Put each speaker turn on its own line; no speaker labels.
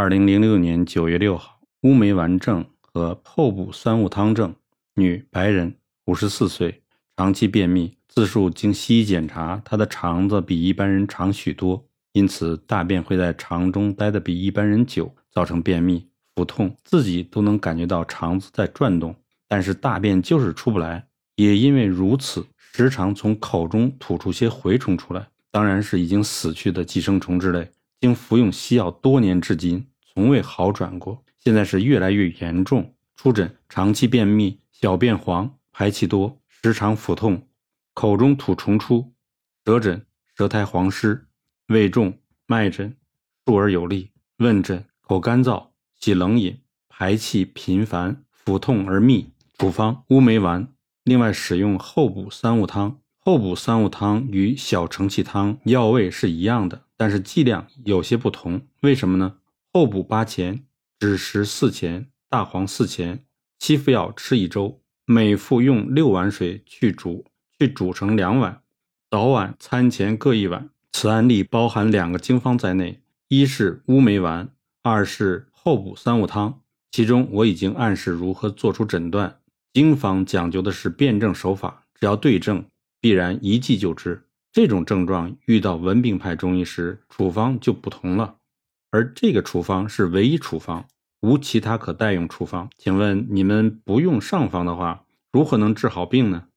二零零六年九月六号，乌梅丸症和后补三物汤症，女，白人，五十四岁，长期便秘，自述经西医检查，她的肠子比一般人长许多，因此大便会在肠中待得比一般人久，造成便秘、腹痛，自己都能感觉到肠子在转动，但是大便就是出不来。也因为如此，时常从口中吐出些蛔虫出来，当然是已经死去的寄生虫之类。经服用西药多年至今，从未好转过。现在是越来越严重。出诊：长期便秘，小便黄，排气多，时常腹痛，口中吐虫出。舌诊：舌苔黄湿，胃重，脉诊，数而有力。问诊：口干燥，喜冷饮，排气频繁，腹痛而密。处方：乌梅丸。另外使用后补三物汤。后补三物汤与小承气汤药味是一样的。但是剂量有些不同，为什么呢？后补八钱，枳实四钱，大黄四钱，七副药吃一周，每副用六碗水去煮，去煮成两碗，早晚餐前各一碗。此案例包含两个经方在内，一是乌梅丸，二是后补三物汤。其中我已经暗示如何做出诊断。经方讲究的是辨证手法，只要对症，必然一剂就知。这种症状遇到文病派中医时，处方就不同了，而这个处方是唯一处方，无其他可代用处方。请问你们不用上方的话，如何能治好病呢？